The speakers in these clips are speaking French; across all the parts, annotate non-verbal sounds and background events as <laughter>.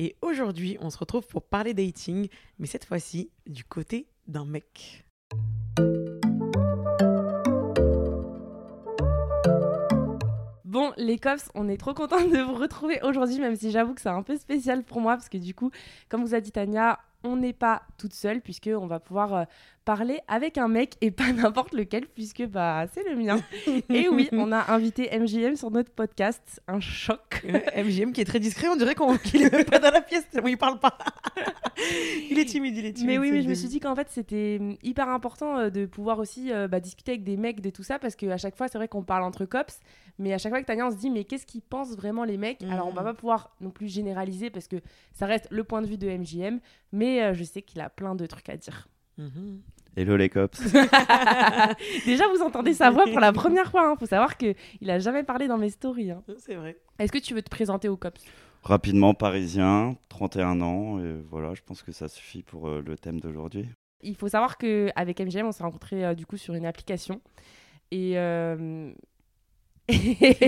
Et aujourd'hui, on se retrouve pour parler dating, mais cette fois-ci du côté d'un mec. Bon, les cops, on est trop contents de vous retrouver aujourd'hui, même si j'avoue que c'est un peu spécial pour moi, parce que du coup, comme vous a dit Tania, on n'est pas toute seule, puisqu'on va pouvoir euh, parler avec un mec, et pas <laughs> n'importe lequel, puisque bah, c'est le mien. et oui, <laughs> on a invité MJM sur notre podcast, un choc. MJM qui est très discret, on dirait <laughs> qu'il est même pas dans la pièce, il parle pas. il est timide, il est timide. Mais oui, mais je me suis dit qu'en fait, c'était hum, hyper important euh, de pouvoir aussi euh, bah, discuter avec des mecs de tout ça, parce qu'à chaque fois, c'est vrai qu'on parle entre cops, mais à chaque fois que Tania, on se dit, mais qu'est-ce qu'ils pensent vraiment les mecs? Alors, on va Mhm. pas pouvoir non plus généraliser, parce que ça reste le point de vue de MJM, mais euh, je sais qu'il a plein de trucs à dire. Mhm. Hello les cops. <laughs> Déjà, vous entendez sa voix pour la première fois. Hein. Faut savoir qu'il a jamais parlé dans mes stories. hein. C'est vrai. Est-ce que tu veux te présenter aux cops? Rapidement parisien, 31 ans, et voilà, je pense que ça suffit pour euh, le thème d'aujourd'hui. Il faut savoir qu'avec MGM, on s'est rencontrés euh, du coup sur une application. Et. euh,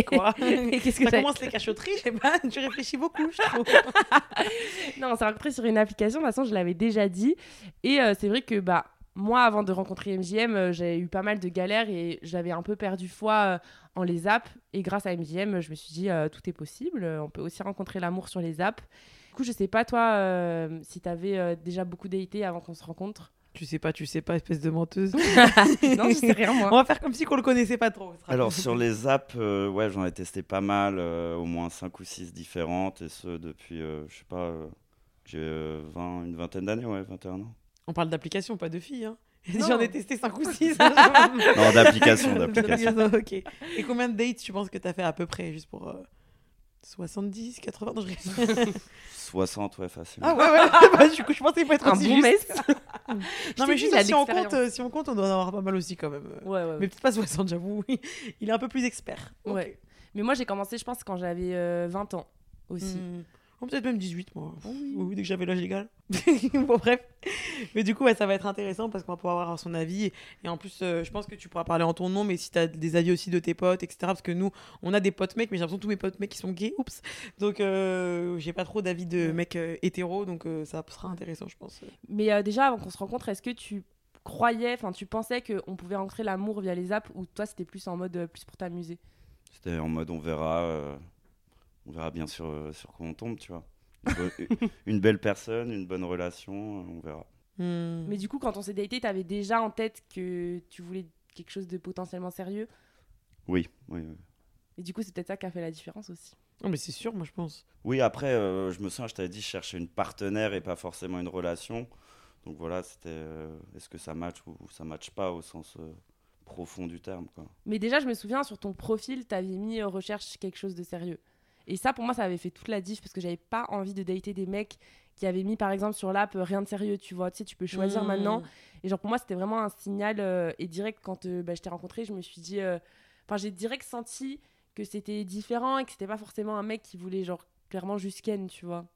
Quoi? <laughs> Et qu'est-ce que Ça commence les cachotteries, je sais pas, tu réfléchis beaucoup, je trouve. <laughs> Non, on s'est rencontrés sur une application. De toute façon, je l'avais déjà dit. Et euh, c'est vrai que bah moi, avant de rencontrer MGM, euh, j'ai eu pas mal de galères et j'avais un peu perdu foi euh, en les apps. Et grâce à MGM, je me suis dit euh, tout est possible. On peut aussi rencontrer l'amour sur les apps. Du coup, je sais pas toi euh, si t'avais euh, déjà beaucoup daté avant qu'on se rencontre. Tu sais pas, tu sais pas, espèce de menteuse. <laughs> non, je sais rien On moi. va faire comme si qu'on le connaissait pas trop. Alors sur les apps, euh, ouais, j'en ai testé pas mal, euh, au moins 5 ou 6 différentes, et ce depuis, euh, je sais pas, euh, j'ai euh, 20, une vingtaine d'années, ouais, 21 ans. On parle d'application, pas de filles. Hein. <laughs> J'en ai testé 5 ou 6. <laughs> Non, d'application, d'application. <laughs> ok. Et combien de dates tu penses que tu as fait à peu près Juste pour euh, 70, 80 non, je rigole. 60, ouais, facilement. Ah ouais, ouais. bah, du coup, je pensais pas être Un aussi bon juste. mess. Non, mais juste si on, compte, euh, si on compte, on doit en avoir pas mal aussi quand même. Ouais, ouais, Mais peut-être pas 60, j'avoue. Il est un peu plus expert. Ouais. Mais moi, j'ai commencé, je pense, quand j'avais euh, 20 ans aussi. Hmm. Oh, peut-être même 18, moi. Oui, oui, dès que j'avais l'âge légal. <laughs> bon, bref. Mais du coup, ouais, ça va être intéressant parce qu'on va pouvoir avoir son avis. Et, en plus, euh, je pense que tu pourras parler en ton nom, mais si tu as des avis aussi de tes potes, etc. Parce que nous, on a des potes mecs, mais j'ai l'impression que tous mes potes mecs, ils sont gays. Oups. Donc, euh, j'ai pas trop d'avis de mecs euh, hétéros. Donc, euh, ça sera intéressant, je pense. Mais euh, déjà, avant qu'on se rencontre, est-ce que tu croyais, enfin, tu pensais qu'on pouvait rencontrer l'amour via les apps ou toi, c'était plus en mode euh, plus pour t'amuser? C'était en mode on verra, euh, on verra bien sur, euh, sur quoi on tombe, tu vois. <laughs> Une, belle personne, une bonne relation, on verra. Hmm. Mais du coup, quand on s'est daté, t'avais déjà en tête que tu voulais quelque chose de potentiellement sérieux? Oui, oui, oui. Et du coup, c'est peut-être ça qui a fait la différence aussi. Non, mais c'est sûr, moi, je pense. Oui, après, euh, je me souviens, je t'avais dit, je cherchais une partenaire et pas forcément une relation. Donc voilà, c'était euh, est-ce que ça match ou ça match pas au sens euh, profond du terme, quoi? Mais déjà, je me souviens, sur ton profil, t'avais mis recherche quelque chose de sérieux. Et ça, pour moi, ça avait fait toute la diff parce que j'avais pas envie de dater des mecs qui avaient mis, par exemple, sur l'app euh, rien de sérieux, tu vois. Tu sais, tu peux choisir Hmm. maintenant. Et genre, pour moi, c'était vraiment un signal. euh, et direct, quand euh, bah, je t'ai rencontré, je me suis dit. Enfin, j'ai direct senti que c'était différent et que c'était pas forcément un mec qui voulait, genre, clairement juste ken, tu vois.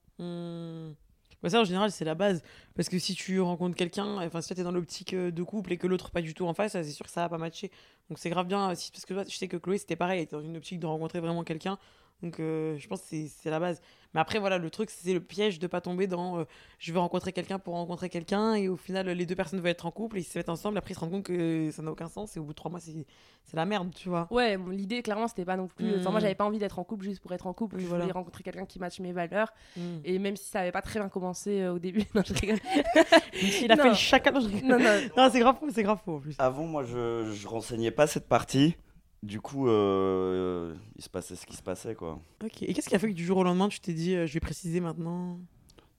Bah ça, en général, c'est la base. Parce que si tu rencontres quelqu'un, enfin, si toi, t'es dans l'optique de couple et que l'autre pas du tout en face, c'est sûr que ça va pas matcher. Donc, c'est grave bien. Si, parce que toi, je sais que Chloé, c'était pareil. Elle était dans une optique de rencontrer vraiment quelqu'un. Donc, euh, je pense que c'est- c'est la base. Mais après, voilà, le truc, c'est le piège de pas tomber dans euh, je veux rencontrer quelqu'un pour rencontrer quelqu'un, et au final, les deux personnes veulent être en couple, et ils se mettent ensemble, après ils se rendent compte que ça n'a aucun sens, et au bout de trois mois, c'est c'est la merde, tu vois. Ouais, bon, l'idée, clairement, c'était pas non plus. Enfin, moi, Mm. j'avais pas envie d'être en couple juste pour être en couple. Oui, je voilà. voulais rencontrer quelqu'un qui matche mes valeurs. Mm. Et même si ça avait pas très bien commencé euh, au début. <laughs> non, je rigole. <laughs> Il a Non. fait le chacun. Non, je rigole. non, non. Non, c'est grave faux, c'est grave faux en plus. Avant, moi, je, je renseignais pas cette partie. Du coup, euh, il se passait ce qui se passait, quoi. Ok. Et qu'est-ce qui a fait que du jour au lendemain, tu t'es dit, euh, je vais préciser maintenant?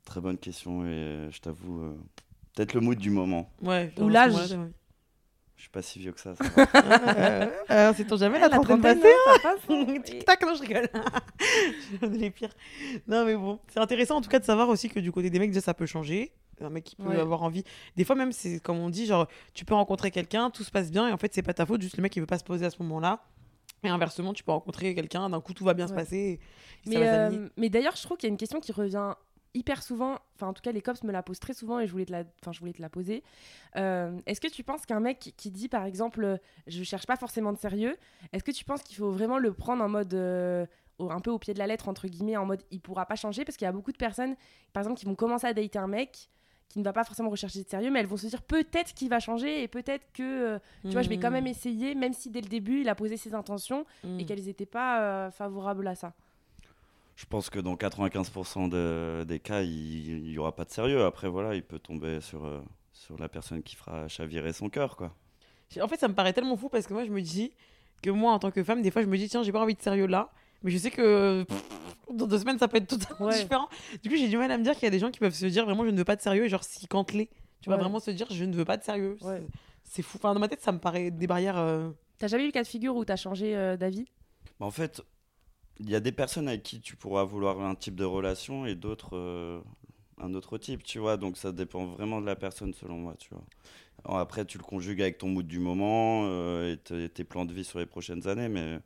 Très bonne question et euh, je t'avoue, euh, peut-être le mood du moment. Ouais. Ou l'âge. Je suis pas si vieux que ça. Euh, <laughs> euh, c'est ton jamais la La trentaine trentaine, passée hein, ça passe. <laughs> Tic-tac, non, je rigole. <laughs> Est les pires. Non, mais bon, c'est intéressant en tout cas de savoir aussi que du côté des mecs, déjà, ça peut changer. Un mec qui peut Ouais. avoir envie. Des fois, même, c'est comme on dit, genre, tu peux rencontrer quelqu'un, tout se passe bien, et en fait, c'est pas ta faute, juste le mec, il veut pas se poser à ce moment-là. Et inversement, tu peux rencontrer quelqu'un, d'un coup, tout va bien se passer. et Mais, euh, mais d'ailleurs, je trouve qu'il y a une question qui revient hyper souvent. Enfin, en tout cas, les cops me la posent très souvent et je voulais te la, enfin, je voulais te la poser. Euh, est-ce que tu penses qu'un mec qui dit, par exemple, je cherche pas forcément de sérieux, est-ce que tu penses qu'il faut vraiment le prendre en mode. euh, un peu au pied de la lettre, entre guillemets, en mode il pourra pas changer Parce qu'il y a beaucoup de personnes, par exemple, qui vont commencer à dater un mec qui ne va pas forcément rechercher de sérieux, mais elles vont se dire peut-être qu'il va changer et peut-être que, euh, tu vois, je vais quand même essayer, même si dès le début, il a posé ses intentions et qu'elles n'étaient pas euh, favorables à ça. Je pense que dans 95% de- des cas, il n'y aura pas de sérieux. Après, voilà, il peut tomber sur, euh, sur la personne qui fera chavirer son cœur, quoi. En fait, ça me paraît tellement fou parce que moi, je me dis que moi, en tant que femme, des fois, je me dis, tiens, j'ai pas envie de sérieux là. Mais je sais que pff, dans deux semaines, ça peut être totalement Ouais. différent. Du coup, j'ai du mal à me dire qu'il y a des gens qui peuvent se dire vraiment, je ne veux pas de sérieux. Et genre, si cantelé, tu vas Ouais. vraiment se dire, je ne veux pas de sérieux. Ouais. C'est- fou. Enfin, dans ma tête, ça me paraît des barrières. euh, T'as jamais eu le cas de figure où t'as changé euh, d'avis? En fait, il y a des personnes avec qui tu pourras vouloir un type de relation et d'autres euh, un autre type, tu vois. Donc ça dépend vraiment de la personne selon moi, tu vois. Alors après, tu le conjugues avec ton mood du moment euh, et tes, tes plans de vie sur les prochaines années, mais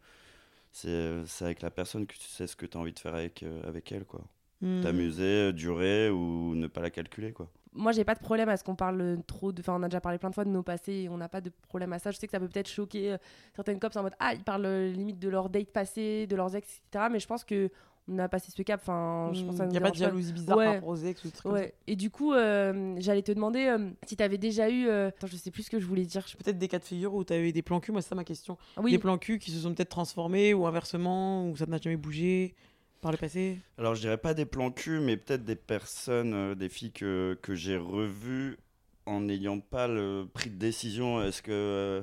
c'est c'est avec la personne que tu sais ce que tu as envie de faire avec, euh, avec elle, quoi. hmm. T'amuser, durer ou ne pas la calculer, quoi. Moi, j'ai pas de problème à ce qu'on parle trop de. Enfin, on a déjà parlé plein de fois de nos passés et on n'a pas de problème à ça. Je sais que ça peut peut-être choquer euh, certaines cops en mode Ah, ils parlent euh, limite de leur date passée, de leurs ex, etc. Mais je pense que on a passé ce cap. Enfin, je pense Il nous n'y a pas de jalousie bizarre Ouais. par ex ou comme ça. Ouais. Et du coup, euh, j'allais te demander euh, si t'avais déjà eu. euh, Attends, je sais plus ce que je voulais dire. Je- Peut-être des cas de figure où tu avais des plans cul, moi c'est ça ma question. Ah oui, Des plans cul qui se sont peut-être transformés ou inversement, ou ça n'a jamais bougé par le passé? Alors, je dirais pas des plans cul, mais peut-être des personnes, euh, des filles que, que j'ai revues en n'ayant pas le pris de décision. Est-ce que euh,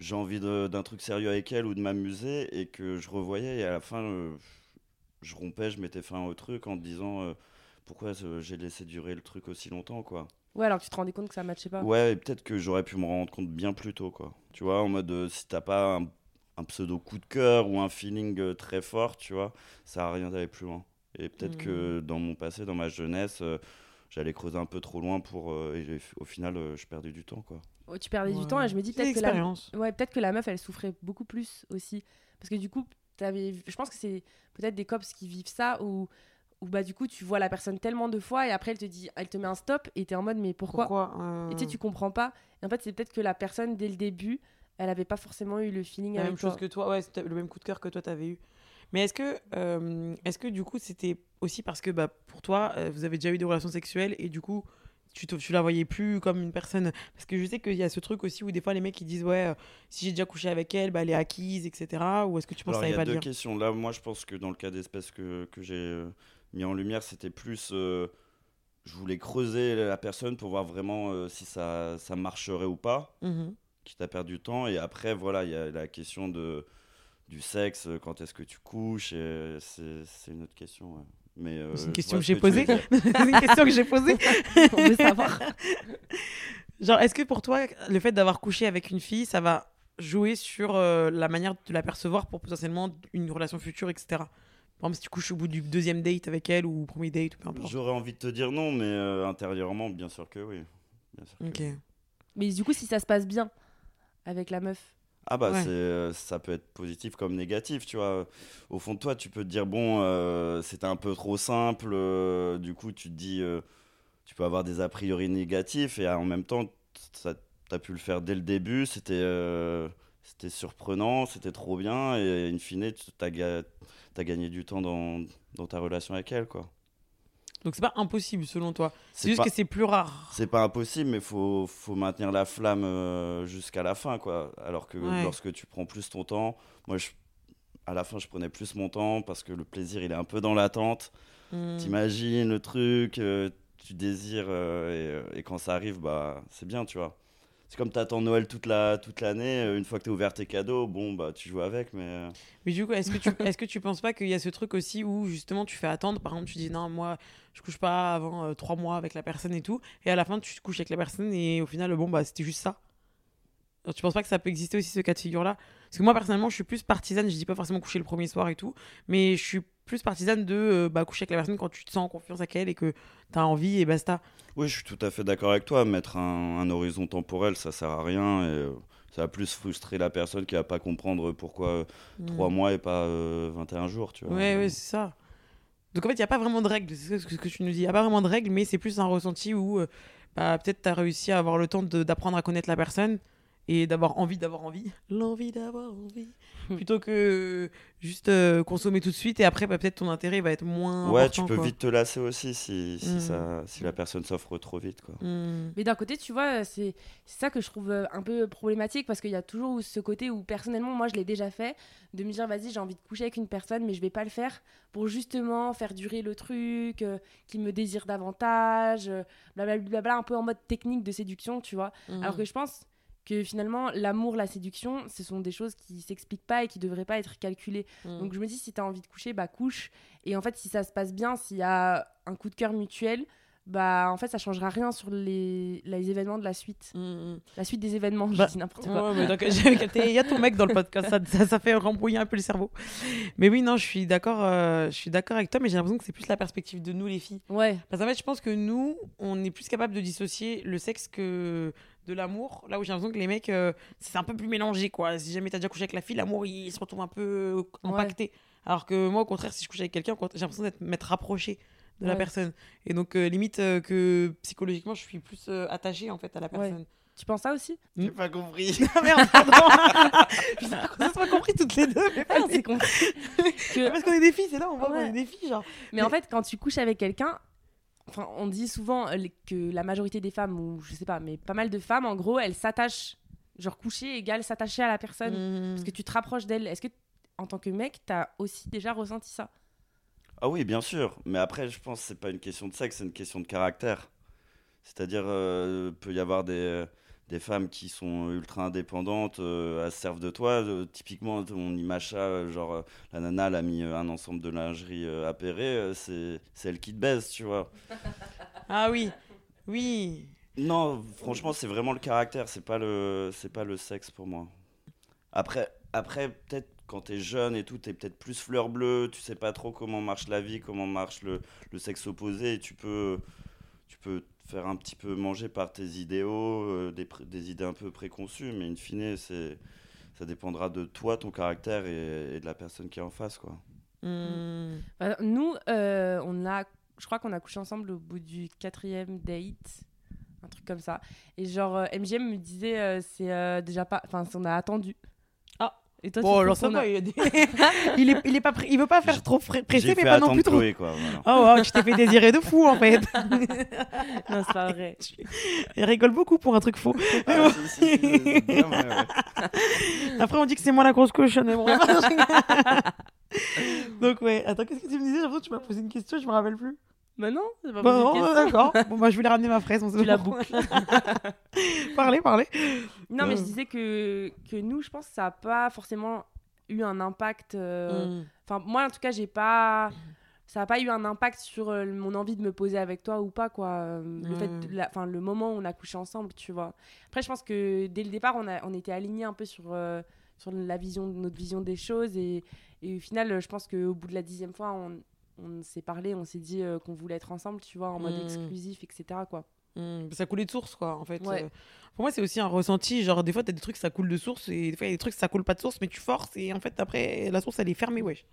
j'ai envie de- d'un truc sérieux avec elle ou de m'amuser et que je revoyais et à la fin, euh, je rompais, je mettais fin au truc en te disant euh, pourquoi j'ai laissé durer le truc aussi longtemps, quoi. ouais, alors que tu te rendais compte que ça matchait pas. Ouais, et peut-être que j'aurais pu me rendre compte bien plus tôt, quoi. Tu vois, en mode, euh, si t'as pas un, un pseudo coup de cœur ou un feeling euh, très fort, tu vois, ça a rien d'aller plus loin. Et peut-être que dans mon passé, dans ma jeunesse, euh, j'allais creuser un peu trop loin pour... euh, et au final, euh, je perdais du temps, quoi. Ouais, Tu perdais du temps et je me dis peut-être que la, l'expérience. Ouais, peut-être que la meuf, elle souffrait beaucoup plus aussi. Parce que du coup, avais... je pense que c'est peut-être des cops qui vivent ça où, où bah, du coup, tu vois la personne tellement de fois et après, elle te dit, elle te met un stop et t'es en mode, mais pourquoi, Pourquoi euh, Et tu sais, tu comprends pas. Et en fait, c'est peut-être que la personne, dès le début, elle avait pas forcément eu le feeling la avec même toi. chose que toi, ouais, le même coup de cœur que toi t'avais eu. Mais est-ce que, euh, est-ce que du coup c'était aussi parce que bah, pour toi, euh, vous avez déjà eu des relations sexuelles et du coup tu, te- tu la voyais plus comme une personne Parce que je sais qu'il y a ce truc aussi où des fois les mecs ils disent ouais, euh, si j'ai déjà couché avec elle, bah, elle est acquise, etc. Ou est-ce que tu penses Alors, que ça il y a pas de deux questions. Là, moi, je pense que dans le cas d'espèce que, que j'ai euh, mis en lumière, c'était plus... euh, je voulais creuser la personne pour voir vraiment euh, si ça, ça marcherait ou pas. Mhm. quitte à perdre du temps. Et après, voilà, il y a la question de, du sexe, euh, quand est-ce que tu couches, c'est une autre question. ouais. Mais, euh, <laughs> C'est une question que j'ai posée. C'est une question que j'ai posée. On veut savoir. <laughs> Genre, est-ce que pour toi, le fait d'avoir couché avec une fille, ça va jouer sur euh, la manière de la percevoir pour potentiellement une relation future, etc. Par exemple, si tu couches au bout du deuxième date avec elle ou premier date, ou peu importe. J'aurais envie de te dire non, mais euh, intérieurement, bien sûr que oui. Bien sûr que Ok. oui. Mais du coup, si ça se passe bien avec la meuf. Ah bah Ouais. c'est, euh, ça peut être positif comme négatif, tu vois. Au fond de toi, tu peux te dire bon, euh, c'était un peu trop simple. euh, du coup, tu te dis, euh, tu peux avoir des a priori négatifs et en même temps, ça, t'as pu le faire dès le début. C'était, c'était surprenant, c'était trop bien, et in fine, tu as, as, gagné du temps dans, dans, ta relation avec elle, quoi. Donc c'est pas impossible selon toi. C'est juste que c'est plus rare. C'est pas impossible, mais faut faut maintenir la flamme euh, jusqu'à la fin, quoi. Alors que lorsque tu prends plus ton temps, moi je, à la fin je prenais plus mon temps parce que le plaisir il est un peu dans l'attente. Hmm. T'imagines le truc, euh, tu désires euh, et, et, quand ça arrive, bah c'est bien, tu vois c'est comme tu attends Noël toute la toute l'année une fois que tu as ouvert tes cadeaux bon bah tu joues avec mais euh. mais du coup est-ce que tu <laughs> est-ce penses pas qu'il y a ce truc aussi où justement tu fais attendre par exemple tu dis non moi je couche pas avant euh, trois mois avec la personne et tout et à la fin tu te couches avec la personne et au final bon bah c'était juste ça tu penses pas que ça peut exister aussi ce cas de figure là parce que moi personnellement je suis plus partisane je dis pas forcément coucher le premier soir et tout mais je suis plus partisane de euh, bah, coucher avec la personne quand tu te sens en confiance avec elle et que tu as envie et basta. Oui, je suis tout à fait d'accord avec toi. Mettre un, horizon temporel, ça sert à rien. Et, euh, ça va plus frustrer la personne qui va pas comprendre pourquoi 3 hmm. mois et pas 21 euh, jours. Tu vois. Ouais, ouais, c'est ça. Donc en fait, il n'y a pas vraiment de règles, c'est ce que tu nous dis. Il n'y a pas vraiment de règles, mais c'est plus un ressenti où bah, peut-être tu as réussi à avoir le temps d'apprendre à connaître la personne et d'avoir envie d'avoir envie. L'envie d'avoir envie. Plutôt que juste euh, consommer tout de suite et après bah, peut-être ton intérêt va être moins. Ouais, tu peux vite te lasser aussi si, si, mm. ça, si la personne s'offre trop vite. Quoi. Mm. Mais d'un côté, tu vois, c'est ça que je trouve euh, un peu problématique parce qu'il y a toujours ce côté où personnellement, moi je l'ai déjà fait, de me dire vas-y, j'ai envie de coucher avec une personne, mais je vais pas le faire pour justement faire durer le truc, euh, qu'il me désire davantage, blablabla, un peu en mode technique de séduction, tu vois. Alors que je pense que finalement l'amour, la séduction, ce sont des choses qui s'expliquent pas et qui devraient pas être calculées. Mm. Donc je me dis si tu as envie de coucher, bah couche et en fait si ça se passe bien, s'il y a un coup de cœur mutuel, bah en fait ça changera rien sur les, les événements de la suite. Mm, mm. La suite des événements, je bah, dis n'importe quoi. <laughs> Il y a ton mec dans le podcast, ça, ça, fait rembrouiller un peu le cerveau. Mais oui, non, je suis d'accord euh, je suis d'accord avec toi, mais j'ai l'impression que c'est plus la perspective de nous les filles. Ouais. Parce qu'en fait, je pense que nous, on est plus capable de dissocier le sexe que de l'amour, là où j'ai l'impression que les mecs, euh, c'est un peu plus mélangé, quoi. Si jamais t'as déjà couché avec la fille, l'amour, il se retrouve un peu impacté. Alors que moi, au contraire, si je couche avec quelqu'un, j'ai l'impression d'être m'être rapproché de la personne. Et donc, euh, limite euh, que psychologiquement, je suis plus attachée, en fait, à la personne. Tu penses ça aussi? J'ai pas compris. <laughs> Ah, merde, pardon. <laughs> on n'a pas compris toutes les deux. Mais ah, on compris. <laughs> Parce qu'on est des filles, c'est là, on voit qu'on est des filles, genre. mais... en fait, quand tu couches avec quelqu'un, Enfin, on dit souvent euh, que la majorité des femmes, ou je sais pas, mais pas mal de femmes, en gros, elles s'attachent. Genre, coucher égale s'attacher à la personne. Mmh. Parce que tu te rapproches d'elle. Est-ce que, en tant que mec, t'as aussi déjà ressenti ça? Ah oui, bien sûr. Mais après, je pense que c'est pas une question de sexe, c'est une question de caractère. C'est-à-dire, euh, peut y avoir des des femmes qui sont ultra indépendantes, euh, elles se servent de toi. Euh, typiquement, ton Imacha, genre euh, la nana, elle a mis un ensemble de lingerie appairée, c'est elle qui te baise, tu vois. <laughs> ah oui, oui. Non, franchement, c'est vraiment le caractère, c'est pas le, c'est pas le sexe pour moi. Après, après peut-être quand t'es jeune et tout, t'es peut-être plus fleur bleue, tu sais pas trop comment marche la vie, comment marche le, le sexe opposé, et tu peux, tu peux faire un petit peu manger par tes idéaux, euh, des, des, idées un peu préconçues, mais in fine, c'est, ça dépendra de toi, ton caractère et, de la personne qui est en face. Quoi. Hmm. Nous, euh, on a, je crois qu'on a couché ensemble au bout du quatrième date, un truc comme ça. Et genre, MGM euh, me disait, c'est déjà pas. Enfin, on a attendu. Et toi, bon, alors ça va, il, <laughs> il, est, il, est pas il veut pas faire trop pressé, mais pas non plus trop. quoi, Oh, oh, je t'ai fait désirer de fou en fait. <laughs> non, c'est pas vrai. <laughs> Il rigole beaucoup pour un truc faux. Ah, Après, on dit que c'est moi la grosse cochonne. Bon. Donc, ouais. Attends, qu'est-ce que tu me disais? J'ai l'impression que tu m'as posé une question, je me rappelle plus. Bah non, c'est pas bah non, d'accord. <laughs> bon, bah, je voulais ramener ma fraise. On se la boucle. <laughs> parlez, parlez. Non, mais je disais que, que nous, je pense que ça n'a pas forcément eu un impact. Euh, mm. Enfin, moi, en tout cas, j'ai pas. Ça n'a pas eu un impact sur euh, mon envie de me poser avec toi ou pas, quoi. Euh, le, fait mm. enfin, le moment où on a couché ensemble, tu vois. Après, je pense que dès le départ, on, a, on était alignés un peu sur, sur la vision, notre vision des choses. Et, et au final, je pense qu'au bout de la dixième fois, on, on s'est parlé, on s'est dit euh, qu'on voulait être ensemble, tu vois, en mode mm. exclusif, etc. quoi. Mm. Ça coulait de source, quoi, en fait. Euh, pour moi, c'est aussi un ressenti. Genre, des fois, t'as des trucs, ça coule de source, et des fois, il y a des trucs, ça coule pas de source, mais tu forces, et en fait, après, la source, elle est fermée, wesh.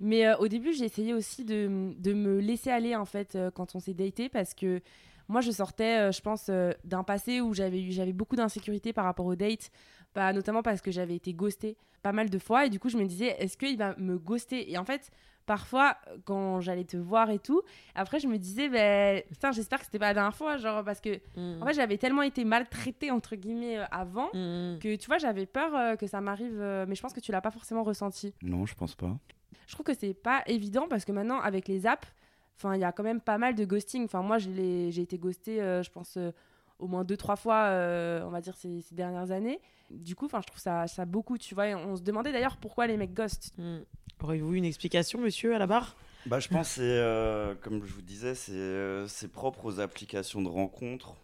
Mais euh, au début, j'ai essayé aussi de, de me laisser aller en fait euh, quand on s'est daté parce que moi, je sortais, je pense, d'un passé où j'avais eu, j'avais beaucoup d'insécurité par rapport aux dates, bah, notamment parce que j'avais été ghostée pas mal de fois et du coup, je me disais, est-ce qu'il va me ghoster? Et en fait, parfois, quand j'allais te voir et tout, après, je me disais, ben, putain, j'espère que c'était pas la dernière fois, genre parce que Mm. en fait, j'avais tellement été maltraitée entre guillemets euh, avant Mm. que tu vois, j'avais peur euh, que ça m'arrive, euh, mais je pense que tu l'as pas forcément ressenti. Non, je pense pas. Je trouve que c'est pas évident parce que maintenant, avec les apps, enfin, il y a quand même pas mal de ghosting. Enfin, moi, j'ai été ghostée, euh, je pense, euh, au moins deux, trois fois, euh, on va dire, ces, ces dernières années. Du coup, enfin, je trouve ça, ça beaucoup, tu vois. Et on se demandait d'ailleurs pourquoi les mecs ghostent. Mm. Auriez-vous une explication, monsieur, à la barre? Bah, je pense que c'est, euh, comme je vous disais, c'est euh, propre aux applications de rencontres.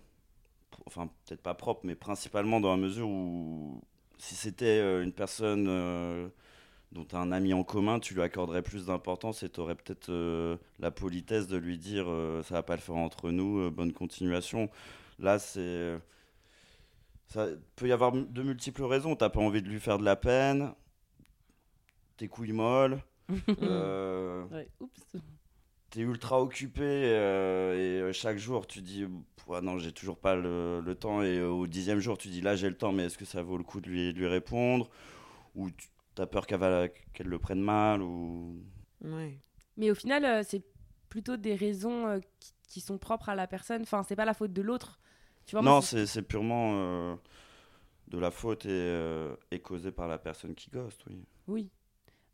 Enfin, peut-être pas propre, mais principalement dans la mesure où si c'était euh, une personne euh, dont tu as un ami en commun, tu lui accorderais plus d'importance et tu aurais peut-être la politesse de lui dire euh, ça va pas le faire entre nous, bonne continuation. Là, c'est. Ça peut y avoir de multiples raisons. T'as pas envie de lui faire de la peine, tes couilles molles. <laughs> euh, Ouais, oups. T'es ultra occupé euh, et euh, chaque jour tu dis non j'ai toujours pas le, le temps et euh, au dixième jour tu dis là j'ai le temps mais est-ce que ça vaut le coup de lui, de lui répondre? Ou tu as peur qu'elle qu'elle le prenne mal ou? Ouais. Mais au final, euh, c'est plutôt des raisons euh, qui, qui sont propres à la personne. Enfin, c'est pas la faute de l'autre. Tu vois, moi, non c'est- purement euh, de la faute et, euh, et causé par la personne qui ghost oui Oui.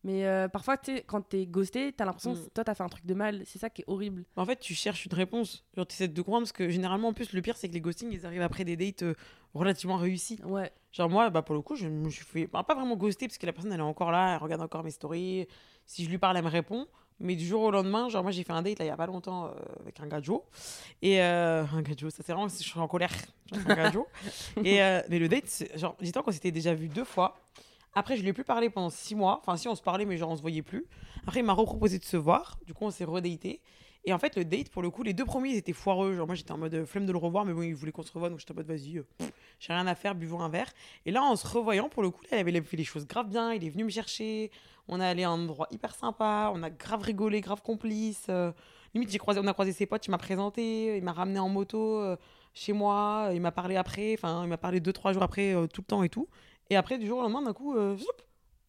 Mais euh, parfois, tu sais, quand t'es ghosté, t'as l'impression Mm. que toi, t'as fait un truc de mal. C'est ça qui est horrible. En fait, tu cherches une réponse. Genre, tu essaies de comprendre parce que généralement, en plus, le pire, c'est que les ghostings, ils arrivent après des dates euh, relativement réussies. Ouais. Genre, moi, bah, pour le coup, je me suis fait. bah, pas vraiment ghoster parce que la personne, elle est encore là, elle regarde encore mes stories. Si je lui parle, elle me répond. Mais du jour au lendemain, genre, moi, j'ai fait un date là, il y a pas longtemps euh, avec un Joe. Et euh, un Joe, ça c'est vraiment, je suis en colère. Genre, un. <laughs> Et, mais le date, genre, dis-toi qu'on s'était déjà vu deux fois. Après, je lui ai plus parlé pendant six mois. Enfin, si, on se parlait, mais genre, on se voyait plus. Après, il m'a reproposé de se voir. Du coup, on s'est redaté. Et en fait, le date, pour le coup, les deux premiers, ils étaient foireux. Genre, moi, j'étais en mode euh, flemme de le revoir, mais bon, il voulait qu'on se revoie, donc j'étais en mode vas-y, euh, j'ai rien à faire, buvons un verre. Et là, en se revoyant, pour le coup, il avait fait les choses grave bien. Il est venu me chercher. On est allé à un endroit hyper sympa. On a grave rigolé, grave complice. euh, limite, croisé, on a croisé ses potes. Il m'a présenté. Il m'a ramené en moto euh, chez moi. Il m'a parlé après. Enfin, il m'a parlé deux, trois jours après, tout le temps et tout. Et après, du jour au lendemain, d'un coup, euh, zoup,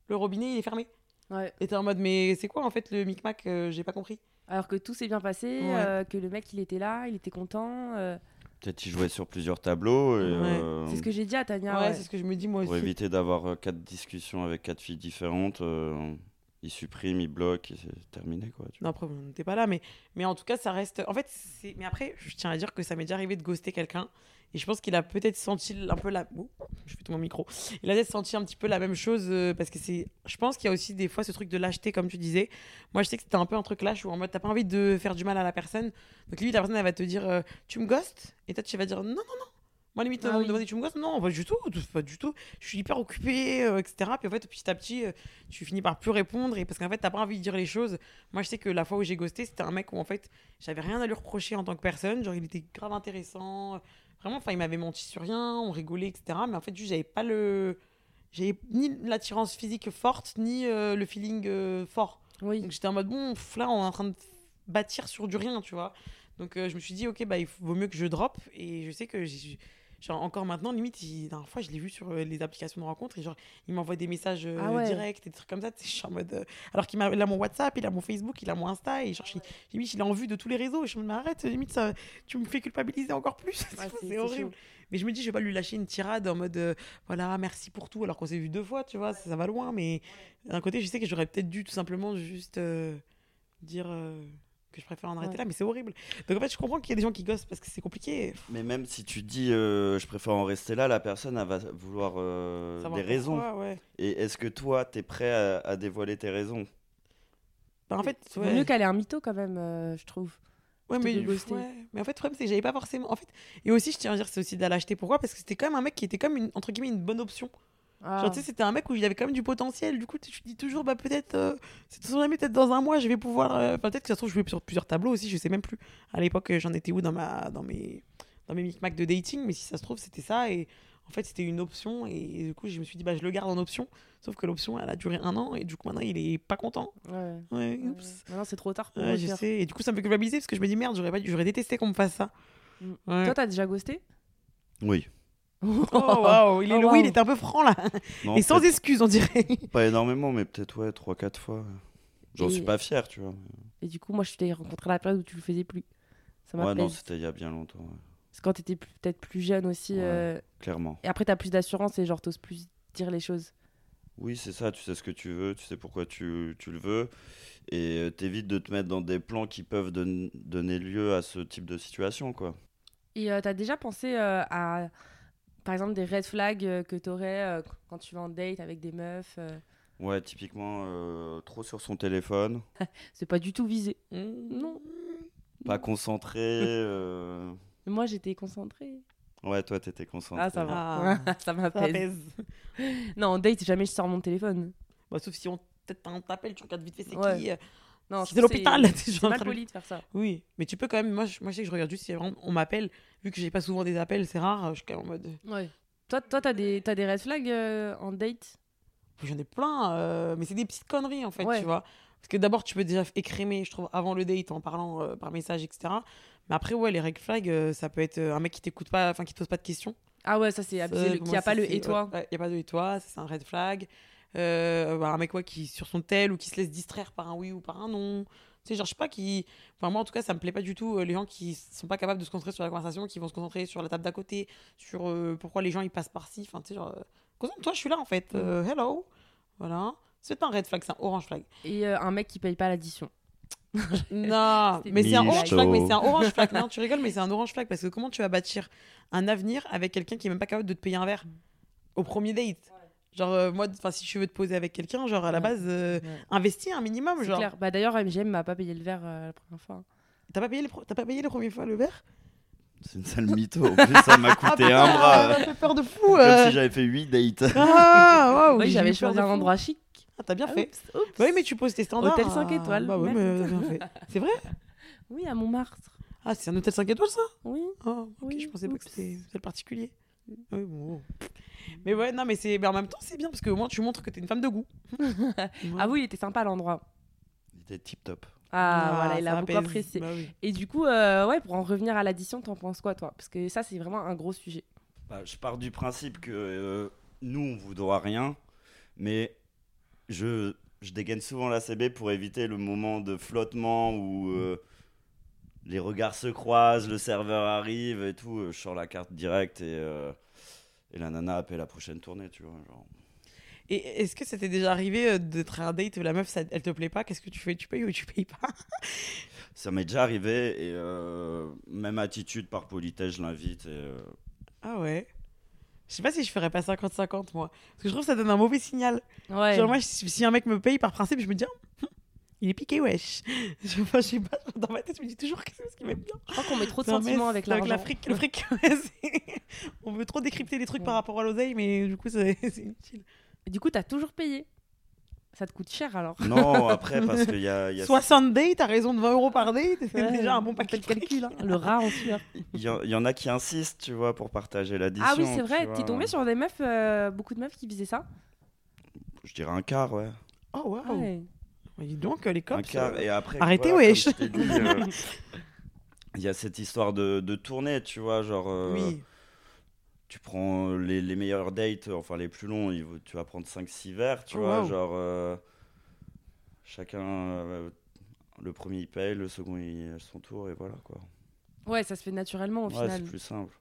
le robinet, il est fermé. Ouais. Et t'es en mode, mais c'est quoi en fait le micmac euh, J'ai pas compris. Alors que tout s'est bien passé, Ouais. euh, que le mec, il était là, il était content. euh, peut-être qu'il jouait sur plusieurs tableaux Ouais. euh, C'est ce que j'ai dit à Tania. ouais, ouais. c'est ce que je me dis moi pour aussi. éviter d'avoir quatre discussions avec quatre filles différentes euh, il supprime il bloque c'est terminé quoi tu. Non, après, on n'était pas là, mais, mais en tout cas, ça reste. En fait, c'est. Mais après, je tiens à dire que ça m'est déjà arrivé de ghoster quelqu'un. Et je pense qu'il a peut-être senti un peu la. Je fais tout mon micro. Il a peut-être senti un petit peu la même chose euh, parce que c'est. Je pense qu'il y a aussi des fois ce truc de lâcheté, comme tu disais. Moi, je sais que c'était un peu un truc lâche où en mode t'as pas envie de faire du mal à la personne. Donc, limite, la personne, elle va te dire euh, Tu me ghostes? Et toi, tu vas dire Non, non, non. Moi, limite, Ah on va me Tu me ghostes Non, pas du tout. Pas du tout. Je suis hyper occupée, euh, etc. Puis en fait, petit à petit, euh, tu finis par plus répondre. Et parce qu'en fait, t'as pas envie de dire les choses. Moi, je sais que la fois où j'ai ghosté, c'était un mec où en fait, j'avais rien à lui reprocher en tant que personne. Genre, il était grave intéressant. Vraiment, enfin, il m'avait menti sur rien, on rigolait, etc. Mais en fait, juste, j'avais pas le. J'avais ni l'attirance physique forte, ni euh, le feeling euh, fort. Oui. Donc j'étais en mode, bon, là, on est en train de bâtir sur du rien, tu vois. Donc euh, je me suis dit, ok, bah, il vaut mieux que je drop. Et je sais que j'ai. Genre, encore maintenant, limite, la dernière fois, je l'ai vu sur euh, les applications de rencontres. Et genre, il m'envoie des messages euh, Ah ouais. directs, des trucs comme ça. tu sais, <laughs> Je suis en mode. euh, alors qu'il il a mon WhatsApp, il a mon Facebook, il a mon Insta. Et genre, je- limite, il est en vue de tous les réseaux. Et je mode, mais arrête, limite, ça, tu me fais culpabiliser encore plus. <laughs> Ouais, c'est, horrible. Mais je me dis, je vais pas lui lâcher une tirade en mode, euh, voilà, merci pour tout, alors qu'on s'est vu deux fois, tu vois, ça, ça va loin. Mais d'un côté, je sais que j'aurais peut-être dû tout simplement juste dire que je préfère en arrêter Ouais. là, mais c'est horrible. Donc en fait, je comprends qu'il y a des gens qui gossent parce que c'est compliqué. mais même si tu dis euh, je préfère en rester là la personne elle va vouloir euh, des raisons pourquoi, ouais. et est-ce que toi t'es prêt à, à dévoiler tes raisons? Bah, en fait, ouais. mieux qu'elle ait un mytho quand même, euh, je trouve. Ouais, mais, ouais. mais en fait, le problème, c'est que j'avais pas forcément. En fait, et aussi, je tiens à dire, c'est aussi de la lâcheté. Pourquoi Parce que c'était quand même un mec qui était comme une, entre guillemets, une bonne option. Ah. Genre, tu sais, c'était un mec où il avait quand même du potentiel. Du coup, tu te dis toujours, bah, peut-être, euh, c'est peut-être dans un mois, je vais pouvoir. euh, Enfin, peut-être que ça se trouve, je vais sur plusieurs tableaux aussi, je sais même plus. À l'époque, euh, j'en étais où dans, ma, dans mes, dans mes micmacs de dating, mais si ça se trouve, c'était ça. Et En fait, c'était une option et du coup, je me suis dit, bah, je le garde en option. Sauf que l'option, elle a duré un an et du coup, maintenant, il est pas content. Ouais. Ouais, Ouais. oups. Maintenant, c'est trop tard pour Ouais, je sais. Et du coup, ça me fait culpabiliser parce que je me dis, merde, j'aurais, pas... j'aurais détesté qu'on me fasse ça. Mm. Ouais. Toi, t'as déjà ghosté? Oui. Oh, <laughs> waouh, il, est Oh, oui, il était un peu franc là. Non, et sans excuse, on dirait. <laughs> pas énormément, mais peut-être ouais, 3-4 fois. J'en Et- suis pas fier, tu vois. Et du coup, moi, je t'ai rencontré à la période où tu le faisais plus. Ça m'a Ouais, non, c'était il y a bien longtemps, ouais. Parce que quand t'étais peut-être plus jeune aussi. Ouais. euh, clairement. Et après, t'as plus d'assurance et genre, t'oses plus dire les choses. Oui, c'est ça, tu sais ce que tu veux, tu sais pourquoi tu, tu le veux, et euh, t'évites de te mettre dans des plans qui peuvent don- donner lieu à ce type de situation, quoi. Et euh, t'as déjà pensé euh, à, par exemple, des red flags euh, que t'aurais euh, quand tu vas en date avec des meufs euh, Ouais, typiquement, euh, trop sur son téléphone, <laughs> C'est pas du tout visé. Non. Non. pas concentré. euh, Moi, j'étais concentrée. Ouais, toi, t'étais concentré. Ah, ça va. Ah. <laughs> ça m'apaise. Non, en date, jamais je sors mon téléphone. Bah, sauf si on peut-être t'appelle, tu regardes vite fait c'est Ouais. qui. Euh, Non, C'est <laughs> l'hôpital, c'est- mal train poli de faire ça. Oui, mais tu peux quand même. Moi, je, moi, je sais que je regarde juste si vraiment on m'appelle. Vu que j'ai pas souvent des appels, c'est rare. Je suis quand même en mode. Ouais. Toi, toi, t'as des, t'as des red flags euh, en date? J'en ai plein, euh, mais c'est des petites conneries en fait, Ouais. tu vois. Parce que d'abord, tu peux déjà écrémer, je trouve, avant le date en parlant euh, par message, etc. Mais après, ouais, les red flags, euh, ça peut être euh, un mec qui t'écoute pas, enfin qui te pose pas de questions. Ah ouais, ça c'est abusé. Qui a pas le et toi ouais, ouais, y a pas de et toi, c'est un red flag. Euh, bah, un mec ouais, qui sur son tel ou qui se laisse distraire par un oui ou par un non. Tu sais, genre, je sais pas qui. Enfin, moi, en tout cas, ça me plaît pas du tout. euh, les gens qui sont pas capables de se concentrer sur la conversation, qui vont se concentrer sur la table d'à côté, sur euh, pourquoi les gens ils passent par-ci. Enfin, tu sais, genre. Concentre-toi, je suis là en fait. Mm. Euh, hello. Voilà. C'est un red flag, c'est un orange flag. Et euh, un mec qui paye pas l'addition. <laughs> Non, <laughs> mais c'est un orange flag, mais c'est un orange flag. Non, <laughs> tu rigoles, mais c'est un orange flag parce que comment tu vas bâtir un avenir avec quelqu'un qui est même pas capable de te payer un verre au premier date? Genre, euh, moi, enfin, si je veux te poser avec quelqu'un, genre à la Ouais. base, euh, Ouais. investis un minimum. C'est Genre, clair. Bah, D'ailleurs, MGM m'a pas payé le verre euh, la première fois. t'as pas payé les, pro- t'as pas payé la première fois le verre? C'est une sale mytho. En plus, ça m'a coûté Ah, un bras. Ça fait peur de fou. Comme euh. si j'avais fait 8 dates. Ah, waouh, oui, j'avais choisi un endroit chic. Ah, t'as bien fait. Oups, oups. Bah oui, mais tu poses tes standards. Hôtel cinq ah, étoiles, Bah oui, mais t'as bien fait. C'est vrai? Oui, à Montmartre. Ah, c'est un hôtel 5 étoiles ça? Oui. Ah, ok, Oui, je pensais pas que c'était c'était le particulier. Oui, bon. Mais ouais, non, mais, c'est... mais en même temps, c'est bien parce que au moins tu montres que t'es une femme de goût. <laughs> Ah oui, il était sympa l'endroit. Il était tip top. Ah, voilà, il ça a beaucoup apaise. apprécié. Bah oui. Et du coup, euh, ouais, pour en revenir à l'addition, t'en penses quoi, toi? Parce que ça, c'est vraiment un gros sujet. Bah, je pars du principe que euh, nous, on vous doit rien, mais je, je dégaine souvent la CB pour éviter le moment de flottement où euh, les regards se croisent, le serveur arrive et tout. euh, Je sors la carte directe et, euh, et la nana appelle la prochaine tournée, tu vois. genre. Et est-ce que ça t'est déjà arrivé euh, d'être à un date, la meuf, ça, elle te plaît pas Qu'est-ce que tu fais? Tu payes ou tu payes pas? <laughs> Ça m'est déjà arrivé et euh, même attitude par politesse, je l'invite. Et, euh, Ah ouais Je sais pas si je ferais pas 50-50 moi. Parce que je trouve que ça donne un mauvais signal. Ouais. Genre, moi, si, si un mec me paye par principe, je me dis, Hum, il est piqué, wesh. <laughs> Je, enfin, je sais pas, dans ma tête, je me dis toujours que c'est ce qui m'aime bien. Je crois qu'on met trop de Non, sentiments c'est avec avec l'argent. la fric, le fric. <laughs> ouais, c'est- On veut trop décrypter les trucs par rapport à l'oseille, mais du coup, <laughs> c'est inutile. Du coup, t'as toujours payé. Ça te coûte cher alors. Non, après, parce qu'il y y a 60 dates, t'as raison de 20 euros par date, c'est Ouais, déjà un bon on paquet de calcul. hein. Le rat en sueur. Il y, en- il y en a qui insistent, tu vois, pour partager l'addition. Ah oui, c'est vrai. T'es tombé sur des meufs, euh, beaucoup de meufs qui faisaient ça. Je dirais un quart, ouais. Oh, waouh. Ouais. Dis donc, les cops. quart. euh, Et après, arrêtez, voilà, wesh. euh, <laughs> Il y a cette histoire de, de tournée, tu vois, genre... euh, Oui. Tu prends les, les meilleurs dates, enfin les plus longs, tu vas prendre 5-6 verres, tu Oh, vois, wow. genre... euh, chacun... euh, le premier, il paye, le second, il a son tour, et voilà, quoi. Ouais, ça se fait naturellement au ouais, final. c'est plus simple.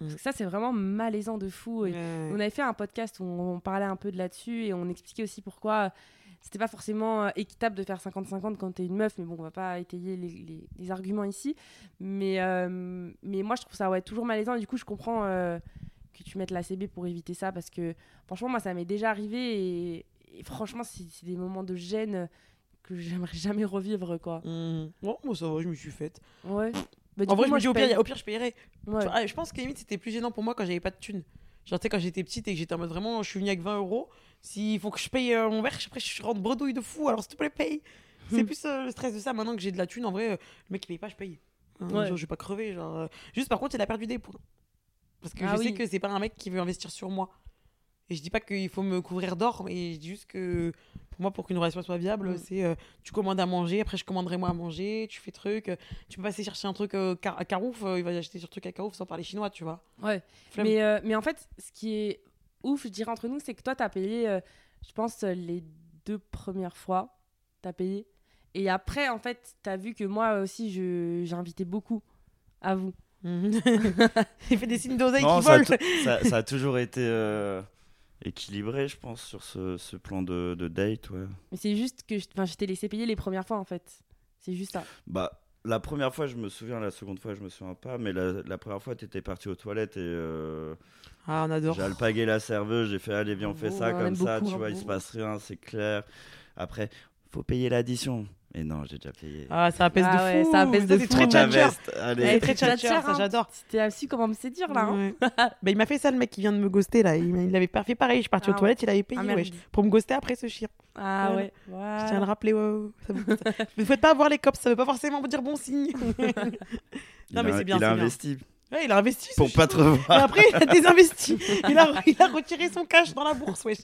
Parce que ça, c'est vraiment malaisant de fou. Et Ouais. On avait fait un podcast où on parlait un peu de là-dessus et on expliquait aussi pourquoi c'était pas forcément euh, équitable de faire 50-50 quand t'es une meuf, mais bon, on va pas étayer les, les- les arguments ici. Mais, euh, mais moi, je trouve ça ouais, toujours malaisant et du coup, je comprends euh, que tu mettes la CB pour éviter ça parce que franchement, moi, ça m'est déjà arrivé et, et franchement, c'est des moments de gêne que j'aimerais jamais revivre, quoi. Mmh. Moi, ça va, je me suis faite. Ouais. Bah, En coup, vrai, je me dis, au paye. pire, au pire, je. Ouais. Tu vois, je pense que limite c'était plus gênant pour moi quand j'avais pas de thunes. Genre, tu sais, quand j'étais petite et que j'étais en mode vraiment, je suis venue avec 20 euros. S'il faut que je paye euh, mon verre, après je rentre bredouille de fou, alors s'il te plaît, paye. <laughs> C'est plus euh, le stress de ça. Maintenant que j'ai de la thune, en vrai, euh, le mec il paye pas, je paye. Hein, Ouais. genre, je vais pas crever. Genre, Juste par contre, il a perdu des points. Parce que Ah je sais que c'est pas un mec qui veut investir sur moi. Et je dis pas qu'il faut me couvrir d'or, mais je dis juste que pour moi, pour qu'une relation soit viable, Mm. c'est euh, tu commandes à manger, après je commanderai moi à manger, tu fais truc, euh, tu peux passer chercher un truc euh, Car- à Carouf, euh, il va acheter sur truc à Carouf sans parler chinois, tu vois. Ouais. Flemme. Mais, euh, mais en fait, ce qui est ouf, je dirais entre nous, c'est que toi, t'as payé, euh, je pense, les deux premières fois, t'as payé. Et après, en fait, t'as vu que moi aussi, je- j'ai invité beaucoup à vous. <laughs> il fait des signes d'oseille qui volent. ça- ça a toujours été euh, équilibré, je pense, sur ce, ce plan de, de date. Ouais. Mais c'est juste que je, enfin, je t'ai laissé payer les premières fois, en fait. C'est juste ça. Bah, la première fois, je me souviens, la seconde fois, je me souviens pas, mais la, la première fois, tu étais parti aux toilettes et euh, Ah, on adore. j'ai alpagué la serveuse, j'ai fait allez, viens, on fait Bravo, ça on comme ça, beaucoup, tu vois, il se passe rien, c'est clair. Après, faut payer l'addition. Mais non, j'ai déjà payé. Ah, ça apaise Ah de ouais, fou. ça apaise de c'est fou. très tchatcher. allez. Elle est très Tchatcher, ça j'adore. T'as su comment me séduire, là. hein. Ouais. <laughs> bah, il m'a fait ça, le mec qui vient de me ghoster là. Il, avait pas fait pareil. Je suis partie Ah aux ouais. toilettes, il avait payé Ah, merde. wesh, pour me ghoster après ce chien. Ah Voilà. ouais. Je tiens à le rappeler. ouais, ouais, ça <laughs> vous- Ne faites pas avoir les cops, ça veut pas forcément vous dire bon signe. <laughs> Il non, mais a- c'est bien, Il a investi Ouais, il a investi. pour pas te Et revoir. après, il a désinvesti. Il a, il a retiré son cash dans la bourse, wesh.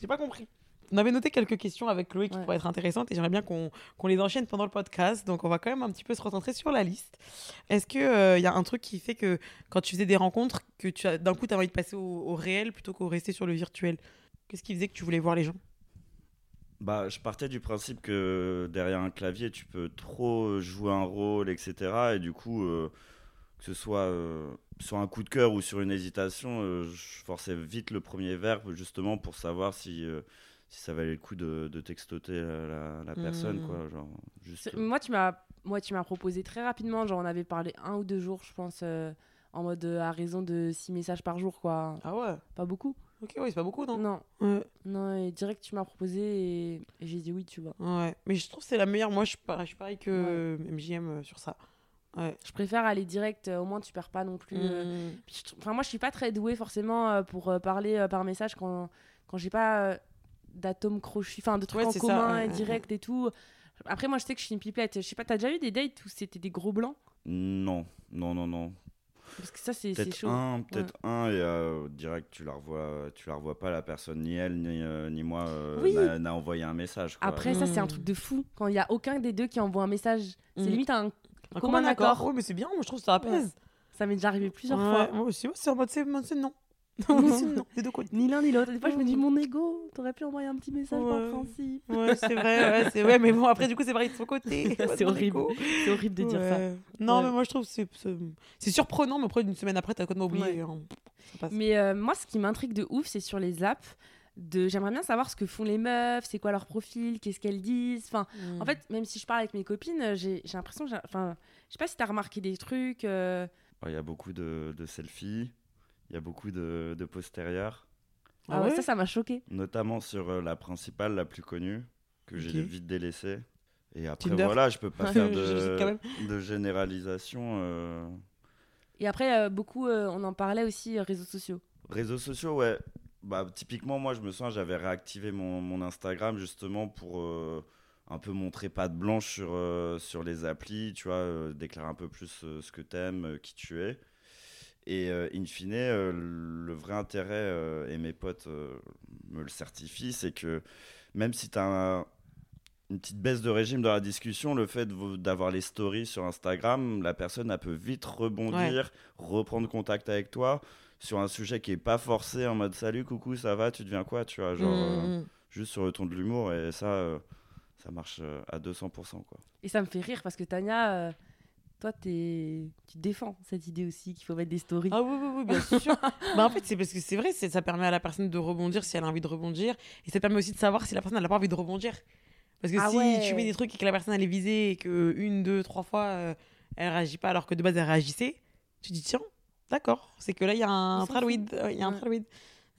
J'ai pas compris. On avait noté quelques questions avec Chloé qui Ouais. pourraient être intéressantes et j'aimerais bien qu'on qu'on les enchaîne pendant le podcast. Donc, on va quand même un petit peu se recentrer sur la liste. Est-ce qu'il il y a un truc qui fait que quand tu faisais des rencontres, que tu as d'un coup, tu as envie de passer au, au réel plutôt qu'au rester sur le virtuel? Qu'est-ce qui faisait que tu voulais voir les gens? Bah, je partais du principe que derrière un clavier, tu peux trop jouer un rôle, etc. Et du coup, euh, que ce soit euh, sur un coup de cœur ou sur une hésitation, euh, je forçais vite le premier verbe justement pour savoir si, euh, si ça valait le coup de, de textoter la, la- la personne. Quoi, genre, juste, euh, Moi, tu m'as, moi, tu m'as proposé très rapidement. Genre, on avait parlé un ou deux jours, je pense, euh, en mode euh, à raison de six messages par jour, quoi. Ah ouais Pas beaucoup. Ok, ouais, c'est pas beaucoup, non? Non, Ouais. non. Et direct, tu m'as proposé et, et j'ai dit oui, tu vois. Ouais, mais je trouve que c'est la meilleure. Moi, je suis pareil, je suis pareil que MJM euh, sur ça. Ouais. Je préfère aller direct. euh, au moins, tu perds pas non plus. euh, Mm. Puis je trou- Enfin, moi, je suis pas très douée forcément euh, pour euh, parler euh, par message quand, quand j'ai pas euh, d'atomes crochus, enfin de trucs Ouais, en commun ouais, et ouais, direct et tout. Après, moi, je sais que je suis une pipelette. Je sais pas, t'as déjà eu des dates où c'était des gros blancs? Non, non, non, non. Parce que ça, c'est chaud. un, peut-être un, et euh, direct, tu la revois, tu la revois pas, la personne, ni elle, ni, euh, ni moi, euh, Oui. n'a- envoyé un message. Quoi. Après, ça, c'est un Mm. truc de fou. Quand il y a aucun des deux qui envoie un message, c'est Mm. limite un. Un commun accord. Ouais, mais c'est bien, moi je trouve que ça apaise. Ça m'est déjà arrivé plusieurs Ouais, fois. Moi aussi, ouais, c'est en mode c'est c'est non. Non, des deux côtés. Ni l'un ni l'autre. Des fois, je me dis, mon ego, t'aurais pu envoyer un petit message par Ouais. principe. Ouais, c'est vrai, ouais, c'est ouais, mais bon, après, du coup, c'est pareil de son côté. <laughs> C'est horrible C'est horrible de dire ça. Non, Ouais. mais moi je trouve que c'est surprenant, mais après, une semaine après, t'as complètement Ouais. oublié. hein. Mais euh, moi, ce qui m'intrigue de ouf, c'est sur les apps. De... J'aimerais bien savoir ce que font les meufs, c'est quoi leur profil, qu'est-ce qu'elles disent. Enfin, Mm. En fait, même si je parle avec mes copines, euh, j'ai j'ai l'impression. Enfin, je sais pas si t'as remarqué des trucs. euh, Il y a beaucoup de, de selfies, il y a beaucoup de, de postérieurs, Ah ouais, ça, ça m'a choqué. notamment sur euh, la principale, la plus connue, que j'ai vite délaissée. Et après, Tinder. voilà, je peux pas <laughs> faire de, de généralisation. euh. Et après, euh, beaucoup, euh, on en parlait aussi, euh, réseaux sociaux. Réseaux sociaux, ouais. Bah, typiquement, moi, je me souviens, j'avais réactivé mon, mon Instagram justement pour euh, un peu montrer patte blanche sur, euh, sur les applis, tu vois, euh, déclarer un peu plus euh, ce que t'aimes, euh, qui tu es. Et euh, in fine, euh, le vrai intérêt, euh, et mes potes euh, me le certifient, c'est que même si tu as une petite baisse de régime dans la discussion, le fait d'avoir les stories sur Instagram, la personne elle peut vite rebondir, reprendre contact avec toi sur un sujet qui est pas forcé en mode salut, coucou, ça va, tu deviens quoi, tu vois, genre euh, Mm, mm. juste sur le ton de l'humour et ça, ça marche à 200%. Quoi. Et ça me fait rire parce que Tania, toi, tu défends cette idée aussi qu'il faut mettre des stories. Ah oui, oui, oui, bien sûr. <laughs> bah, en fait, c'est parce que c'est vrai, ça permet à la personne de rebondir si elle a envie de rebondir. Et ça permet aussi de savoir si la personne n'a pas envie de rebondir. Parce que Ah si ouais. tu mets des trucs et que la personne elle est visée et que une, deux, trois fois euh, elle réagit pas alors que de base elle réagissait, tu dis tiens, d'accord, c'est que là il y a un euh, Il y a un Ouais.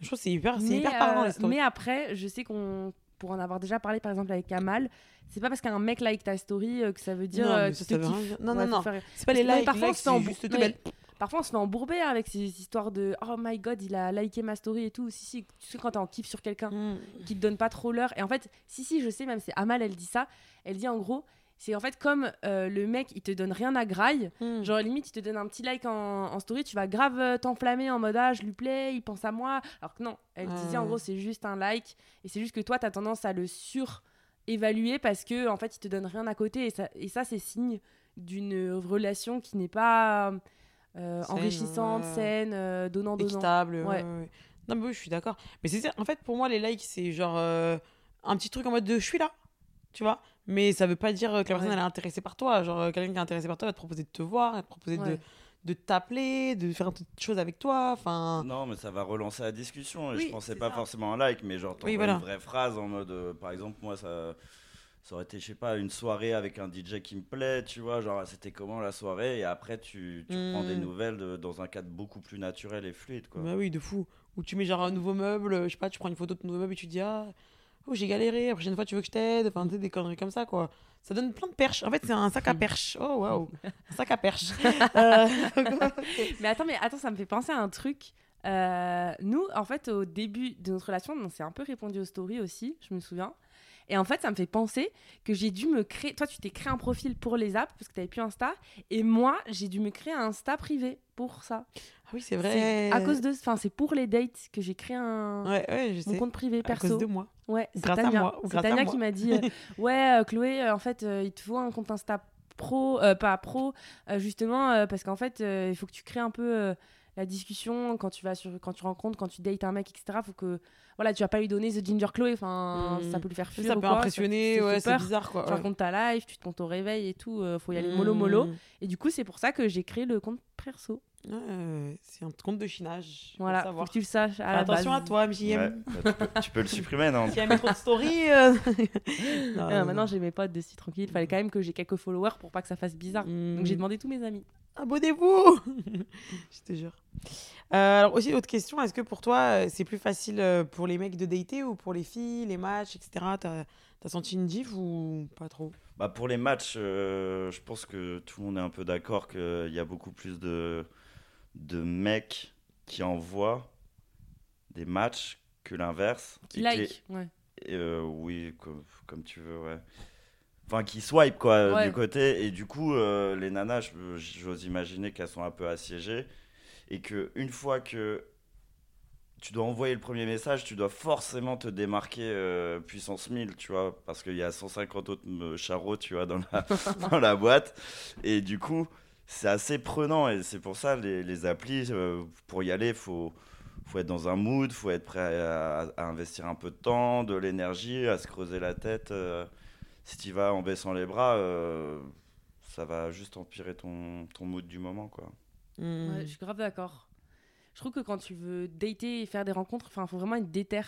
Je trouve que c'est hyper, hyper parlant euh, les stories. mais après, je sais qu'on, pour en avoir déjà parlé par exemple avec Kamal, c'est pas parce qu'un mec like ta story euh, que ça veut dire Non, euh, ça, veut rien. Non, Ouais, non, non. faire- C'est pas les likes, parfois, on se fait c'est embou- juste non, t'es mais belle. Parfois, on se fait embourber avec ces histoires de Oh my god, il a liké ma story et tout. Si, si, tu sais, quand t'es en kiff sur quelqu'un Mm. qui te donne pas trop l'heure. Et en fait, si, si, je sais, même c'est Amal, elle dit ça. Elle dit en gros, c'est en fait comme euh, le mec, il te donne rien à graille. Hmm. Genre, limite, il te donne un petit like en, en story, tu vas grave euh, t'enflammer en mode ah, je lui plais, il pense à moi. Alors que non, elle disait en ouais. gros, c'est juste un like. Et c'est juste que toi, tu as tendance à le surévaluer parce que en fait, il te donne rien à côté. Et ça, et ça c'est signe d'une relation qui n'est pas euh, Saine, enrichissante, saine, euh, donnant-donnant. équitable. ouais. Non, mais oui, je suis d'accord. Mais c'est en fait, pour moi, les likes, c'est genre un petit truc en mode de je suis là, tu vois. Mais ça veut pas dire euh, que la personne elle est intéressée par toi. Genre, euh, quelqu'un qui est intéressé par toi va te proposer de te voir, va te proposer de, Ouais. de t'appeler, de faire des choses avec toi. Enfin, Non, mais ça va relancer la discussion. Et Oui, je pensais pas ça. forcément un like, mais genre, t'envoies Oui, voilà. une vraie phrase en mode. euh, par exemple, moi, ça, ça aurait été, je sais pas, une soirée avec un DJ qui me plaît, tu vois. Genre, c'était comment la soirée? Et après, tu, tu prends des Mm. nouvelles de- dans un cadre beaucoup plus naturel et fluide, quoi. bah oui, de fou. Ou tu mets genre un nouveau meuble, je sais pas, tu prends une photo de ton nouveau meuble et tu dis ah, oh, j'ai galéré, la prochaine fois tu veux que je t'aide? Enfin, tu sais, des conneries comme ça, quoi. Ça donne plein de perches. En fait, c'est un sac à perches. Oh, waouh. Un sac à perches. <laughs> Euh, <laughs> Mais attends, mais attends, ça me fait penser à un truc. Euh, nous, en fait, au début de notre relation, on s'est un peu répondu aux stories aussi, je me souviens. Et en fait, ça me fait penser que j'ai dû me créer. Toi, tu t'es créé un profil pour les apps parce que t'avais plus Insta. Et moi, j'ai dû me créer un Insta privé pour ça. Ah oui, c'est vrai. à cause de. Enfin, c'est pour les dates que j'ai créé un. Ouais, ouais, je Mon sais. compte privé À perso. cause de moi. Ouais, c'est à Tania. C'est à Tania qui m'a dit <laughs> euh, Ouais, euh, Chloé, euh, en fait, il te faut un compte Insta pro, euh, pas pro, justement, parce qu'en fait, il faut que tu crées un peu la discussion quand tu vas sur, quand tu rencontres, quand tu dates un mec, etc. Faut que, voilà, tu vas pas lui donner The Ginger Chloé, enfin, Mm. ça peut le faire fuir. Ça peut quoi, impressionner, ça ouais, c'est bizarre quoi. Tu ouais. racontes ta life, tu te comptes au réveil et tout, euh, faut y aller mollo mollo. Mm. Et du coup, c'est pour ça que j'ai créé le compte perso. Ouais, c'est un compte de chinage. Voilà, faut que tu le saches à la Attention à toi, MJM. Ouais, bah, tu, peux, tu peux le supprimer, non Si elle met trop de stories. euh, <laughs> non, non, maintenant, j'ai mes potes dessus tranquille. Il fallait quand même que j'ai quelques followers pour pas que ça fasse bizarre. Mm. Donc j'ai demandé tous mes amis. Abonnez-vous <laughs> Je te jure. Euh, alors aussi, autre question, est-ce que pour toi, euh, c'est plus facile euh, pour les mecs de dater ou pour les filles, les matchs, etc. T'as as senti une diff ou pas trop? Bah pour les matchs, euh, je pense que tout le monde est un peu d'accord qu'il y a beaucoup plus de, de mecs qui envoient des matchs que l'inverse. Qui like. Ouais. euh, oui, comme, comme tu veux, ouais. Enfin, qui swipe, quoi, euh, Ouais. du côté. Et du coup, euh, les nanas, j'ose imaginer qu'elles sont un peu assiégées. Et que une fois que tu dois envoyer le premier message, tu dois forcément te démarquer euh, puissance 1000, tu vois, parce qu'il y a 150 autres charros, tu vois, dans la, <laughs> dans la boîte. Et du coup, c'est assez prenant. Et c'est pour ça, les, les applis, euh, pour y aller, faut faut être dans un mood, faut être prêt à, à investir un peu de temps, de l'énergie, à se creuser la tête. euh. Si tu vas en baissant les bras, euh, ça va juste empirer ton, ton mood du moment, quoi. Mm. Ouais, je suis grave d'accord. Je trouve que quand tu veux dater et faire des rencontres, enfin, faut vraiment être déter.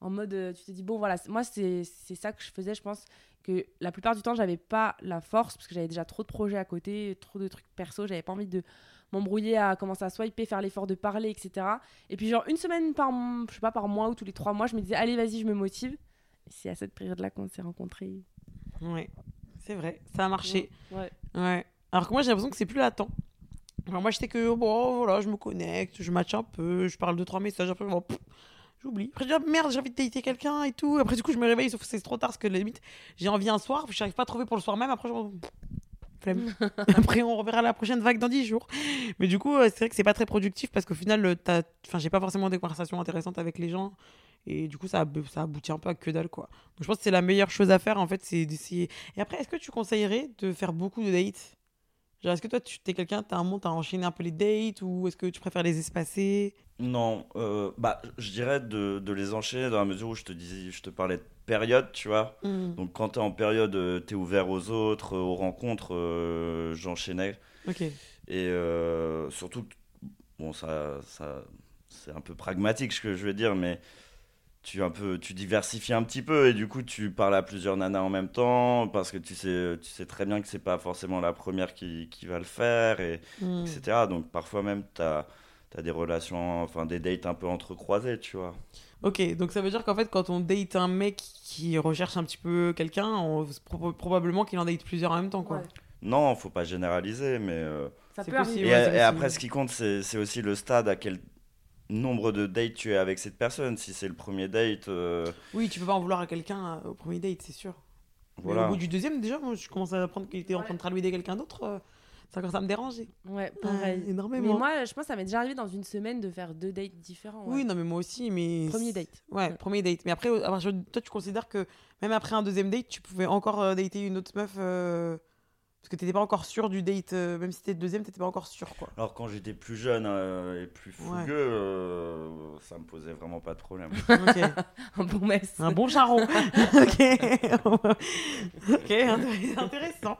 En mode, euh, tu te dis, bon, voilà, moi, c'est c'est ça que je faisais. Je pense que la plupart du temps, j'avais pas la force parce que j'avais déjà trop de projets à côté, trop de trucs perso. J'avais pas envie de m'embrouiller à commencer à swiper, faire l'effort de parler, etc. Et puis, genre, une semaine par, je sais pas, par mois ou tous les trois mois, je me disais, allez, vas-y, je me motive. Et C'est à cette période-là qu'on s'est rencontrés. Ouais, c'est vrai, ça a marché. Ouais. Ouais. Alors que moi, j'ai l'impression que c'est plus latent. Alors moi, j'étais que, bon, voilà, je me connecte, je match un peu, je parle de trois messages, après, bon, j'oublie. Après, je dis, ah, merde, j'ai envie de dater quelqu'un et tout. Après, du coup, je me réveille, sauf que c'est trop tard, parce que limite, j'ai envie un soir, je n'arrive pas à trouver pour le soir même, après, je flemme. <laughs> après, on reverra la prochaine vague dans 10 jours. Mais du coup, euh, c'est vrai que c'est pas très productif, parce qu'au final, euh, t'as- enfin, j'ai pas forcément des conversations intéressantes avec les gens. Et du coup, ça, ça aboutit un peu à que dalle, quoi. Donc, je pense que c'est la meilleure chose à faire, en fait, c'est d'essayer. Et après, est-ce que tu conseillerais de faire beaucoup de dates? Genre, est-ce que toi, tu es quelqu'un, t'as un monde, t'as enchaîné un peu les dates, ou est-ce que tu préfères les espacer? Non, euh, bah, je dirais de, de les enchaîner dans la mesure où je te disais, je te parlais de période, tu vois. Donc quand tu es en période, euh, t'es ouvert aux autres, euh, aux rencontres, euh, j'enchaînais. Ok. Et euh, surtout, bon, ça, ça c'est un peu pragmatique ce que je veux dire, mais tu, un peu, tu diversifies un petit peu et du coup tu parles à plusieurs nanas en même temps parce que tu sais, tu sais très bien que c'est pas forcément la première qui, qui va le faire, et, Mm. etc. Donc parfois même tu as, des relations, enfin des dates un peu entrecroisées, tu vois. Ok, donc ça veut dire qu'en fait, quand on date un mec qui recherche un petit peu quelqu'un, pro- probablement qu'il en date plusieurs en même temps, quoi. Ouais. Non, faut pas généraliser, mais. euh, Ça peut possible. Et, ouais, et après, ce qui compte, c'est c'est aussi le stade, à quel nombre de dates tu es avec cette personne. Si c'est le premier date, euh, Oui, tu peux pas en vouloir à quelqu'un euh, au premier date, c'est sûr. Mais Voilà. au bout du deuxième, déjà, moi, je commençais à apprendre qu'il était en train de tralouder quelqu'un d'autre. euh, ça commence à me déranger. Ouais, pareil. Ouais, mais énormément. moi, je pense que ça m'est déjà arrivé dans une semaine de faire deux dates différents. ouais. Oui, non, mais moi aussi, mais. Premier date. Ouais, Ouais. premier date. Mais après, toi, tu considères que même après un deuxième date, tu pouvais encore euh, dater une autre meuf euh, parce que t'étais pas encore sûr du date, euh, même si t'étais deuxième, t'étais pas encore sûr, quoi. Alors quand j'étais plus jeune euh, et plus Ouais. fougueux, euh, ça me posait vraiment pas de problème. <laughs> Ok. <laughs> Un bon mess. Un bon charron. <laughs> ok. ok, intér- intéressant.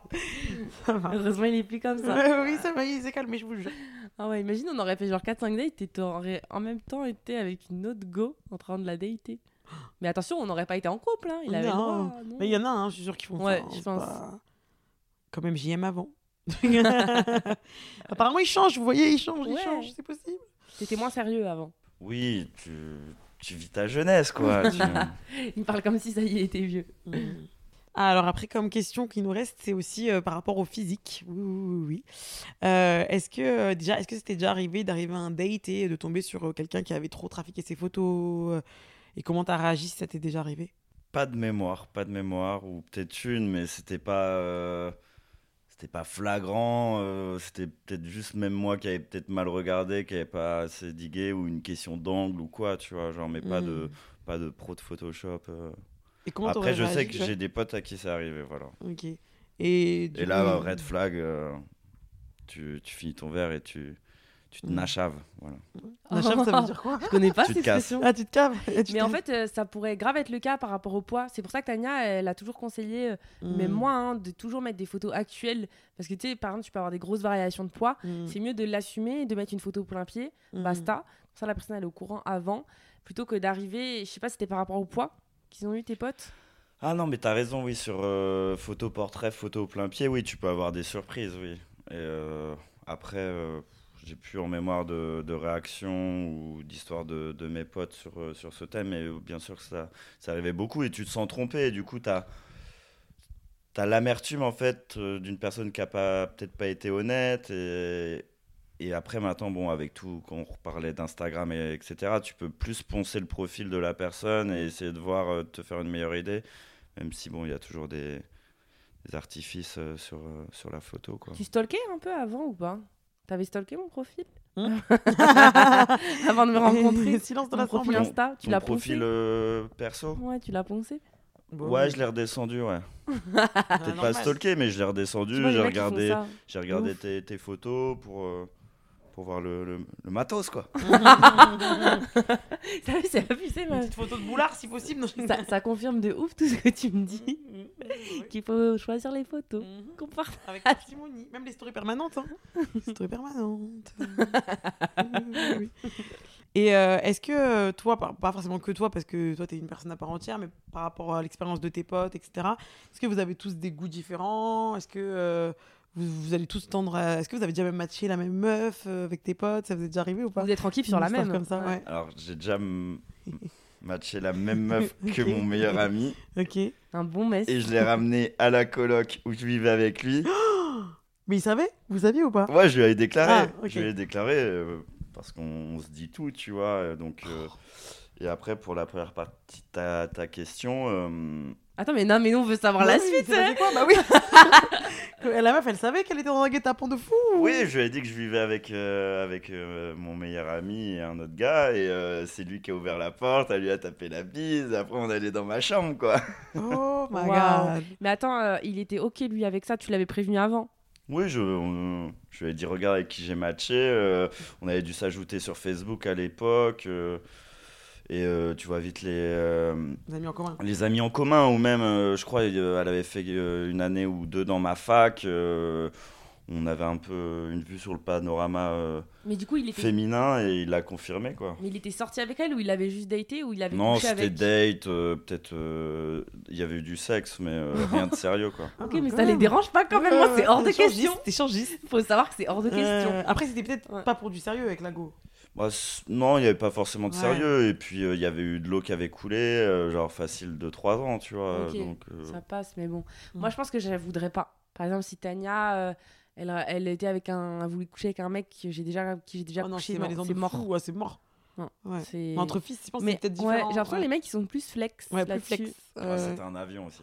Ça va. Heureusement, il est plus comme ça. Ouais, oui, ça va, il s'est calmé, je vous le jure. Ah ouais, imagine, on aurait fait genre 4-5 dates et t'aurais en même temps été avec une autre go en train de la dater. Mais attention, on n'aurait pas été en couple, hein. Il avait le Non. droit. non. Mais il y en a, hein, je suis sûr qu'ils font Ouais, ça. hein, je c'est pense. pas- Quand même, j'y aime avant. <laughs> Apparemment, il change, vous voyez, il change, il change, c'est possible. T'étais moins sérieux avant. Oui, tu, tu vis ta jeunesse, quoi. <laughs> tu- Il parle comme si ça y était vieux. Ah, Alors après, comme question qui nous reste, c'est aussi euh, par rapport au physique. Oui, oui, oui. oui. Euh, est-ce que euh, déjà, est-ce que c'était déjà arrivé d'arriver à un date et de tomber sur euh, quelqu'un qui avait trop trafiqué ses photos euh, Et comment t'as réagi si ça t'est déjà arrivé? Pas de mémoire, pas de mémoire, ou peut-être une, mais c'était pas, euh, c'était pas flagrant. euh, c'était peut-être juste même moi qui avais peut-être mal regardé, qui avait pas assez digué, ou une question d'angle ou quoi, tu vois. Genre, mais pas de, Hmm. pas de pro de Photoshop. euh. Et Après, je sais que j'ai des potes à qui c'est arrivé, voilà. Ok. Et, là, coup, red flag, euh, tu, tu finis ton verre et tu, tu te nachaves, voilà. <laughs> La chave, ça veut dire quoi Je connais pas cette expression. Ah, tu te caves <laughs> tu Mais te en fait, euh, ça pourrait grave être le cas par rapport au poids. C'est pour ça que Tania, elle a toujours conseillé, euh, Mm. même moi, hein, de toujours mettre des photos actuelles. Parce que tu sais, par exemple, tu peux avoir des grosses variations de poids. Mm. C'est mieux de l'assumer et de mettre une photo au plein pied. Mm. Basta. Comme ça, la personne, elle est au courant avant. Plutôt que d'arriver, je sais pas si c'était par rapport au poids qu'ils ont eu tes potes? Ah non, mais t'as raison, oui, sur euh, photo portrait, photo au plein pied, oui, tu peux avoir des surprises, oui. Et euh, après, euh, j'ai plus en mémoire de, réactions ou d'histoires de, mes potes sur, euh, sur ce thème, mais bien sûr que ça, ça arrivait beaucoup et tu te sens trompé, du coup, t'as as, l'amertume, en fait, euh, d'une personne qui a pas- peut-être pas été honnête, et, après, maintenant, bon, avec tout, quand on parlait d'Instagram, et, etc., tu peux plus poncer le profil de la personne et essayer de voir, euh, te faire une meilleure idée. Même si, bon, il y a toujours des, des artifices sur, sur la photo, quoi. Tu stalkais un peu avant ou pas? T'avais stalké mon profil Hmm <laughs> Avant de me rencontrer <laughs> Silence de Mon profil. Insta, tu Ton l'as profil poncé euh, perso Ouais, tu l'as poncé. Bon, Ouais, je l'ai redescendu, ouais. <laughs> ah, Peut-être pas normal. stalké, mais je l'ai redescendu. J'ai regardé, j'ai regardé tes photos pour, euh, pour voir le, le, le matos, quoi. <laughs> Ça, c'est abusé, Une petite photo de boulard si possible. ça, ça confirme de ouf tout ce que tu me dis. Mhm. Qu'il faut choisir les photos. Qu'on partage. Avec parcimonie, même les stories permanentes. Hein. <laughs> Les stories permanentes. <laughs> Oui, oui. Et euh, est-ce que euh, toi, pas, pas forcément que toi, parce que toi, tu es une personne à part entière, mais par rapport à l'expérience de tes potes, etc., est-ce que vous avez tous des goûts différents? Est-ce que euh, vous, vous allez tous tendre à... Est-ce que vous avez déjà même matché la même meuf euh, avec tes potes? Ça vous est déjà arrivé ou pas? Vous êtes tranquille sur la même. comme ça, ouais. Alors, j'ai déjà <laughs> matché la même meuf que mon meilleur ami. Ok. Un bon mess. Et je l'ai ramené à la coloc où je vivais avec lui. <gasps> Mais il savait? Vous saviez ou pas? Ouais, je lui avais déclaré. Ah. Je lui ai déclaré euh, parce qu'on on se dit tout, tu vois. euh, Donc, euh, et après, pour la première partie de ta, ta question, euh, Attends, mais non, mais nous, on veut savoir la oui, suite. c'est passé quoi Bah oui <laughs> La meuf, elle savait qu'elle était dans un guet-apens de fou ou- oui, je lui ai dit que je vivais avec, euh, avec euh, mon meilleur ami et un autre gars. Et euh, c'est lui qui a ouvert la porte, elle lui a tapé la bise. Après, on allait dans ma chambre, quoi. Oh my <laughs> Waouh. god Mais attends, euh, il était ok lui avec ça, tu l'avais prévenu avant? Oui, je, on- je lui ai dit, regarde avec qui j'ai matché. euh, on avait dû s'ajouter sur Facebook à l'époque. euh, et euh, tu vois vite les, euh, Vous avez mis en commun les amis en commun, ou même, euh, je crois, euh, elle avait fait euh, une année ou deux dans ma fac. euh, on avait un peu une vue sur le panorama euh, Mais du coup, il était, féminin et il l'a confirmé, quoi. mais il était sorti avec elle ou il avait juste daté ou il avait Non, c'était avec? date, euh, peut-être. euh, Il y avait eu du sexe, mais euh, <laughs> rien de sérieux, quoi. Ok, mais ça les dérange pas quand même, moi, c'est hors de question. C'était changiste. Faut savoir que c'est hors de question. Euh, après, c'était peut-être Ouais. pas pour du sérieux avec la go. Bah, non, il n'y avait pas forcément de Ouais. sérieux. Et puis, euh, il y avait eu de l'eau qui avait coulé, euh, genre facile de 3 ans, tu vois. Donc, euh, Ça passe, mais bon. Mm. Moi, je pense que je la voudrais pas. Par exemple, si Tania, euh, elle, elle était avec un, elle voulait coucher avec un mec que j'ai déjà, qui j'ai déjà oh non, couché, c'est mort. fou. Ouais, c'est mort. Non, Ouais. Entre filles, je pense que c'est peut-être ouais, différent. j'ai l'impression que les mecs ils sont plus flex Ouais, plus là-dessus. flex. ouais, c'était un avion aussi.